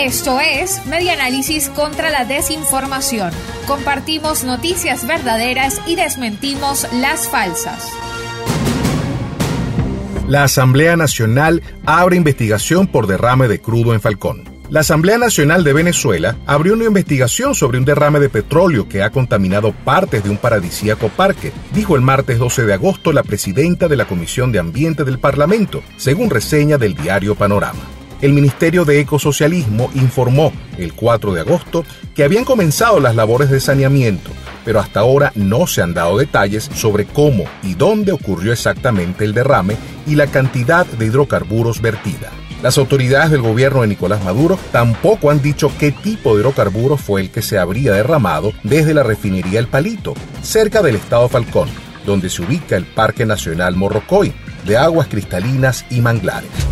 Esto es Media Análisis contra la Desinformación. Compartimos noticias verdaderas y desmentimos las falsas. La Asamblea Nacional abre investigación por derrame de crudo en Falcón. La Asamblea Nacional de Venezuela abrió una investigación sobre un derrame de petróleo que ha contaminado partes de un paradisíaco parque, dijo el martes 12 de agosto la presidenta de la Comisión de Ambiente del Parlamento, según reseña del diario Panorama. El Ministerio de Ecosocialismo informó el 4 de agosto que habían comenzado las labores de saneamiento, pero hasta ahora no se han dado detalles sobre cómo y dónde ocurrió exactamente el derrame y la cantidad de hidrocarburos vertida. Las autoridades del gobierno de Nicolás Maduro tampoco han dicho qué tipo de hidrocarburos fue el que se habría derramado desde la refinería El Palito, cerca del estado Falcón, donde se ubica el Parque Nacional Morrocoy, de aguas cristalinas y manglares.